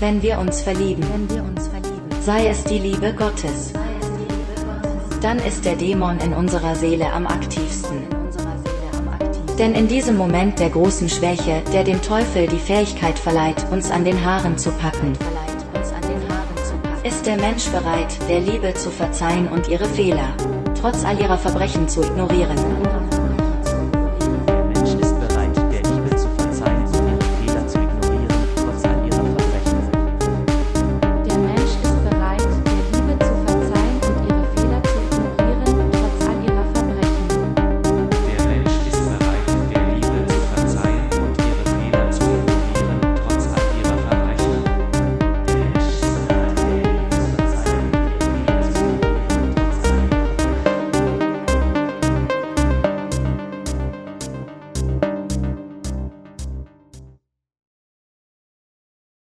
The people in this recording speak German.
Wenn wir uns verlieben, sei es die Liebe Gottes, dann ist der Dämon in unserer Seele am aktivsten. Denn in diesem Moment der großen Schwäche, der dem Teufel die Fähigkeit verleiht, uns an den Haaren zu packen, ist der Mensch bereit, der Liebe zu verzeihen und ihre Fehler, trotz all ihrer Verbrechen zu ignorieren.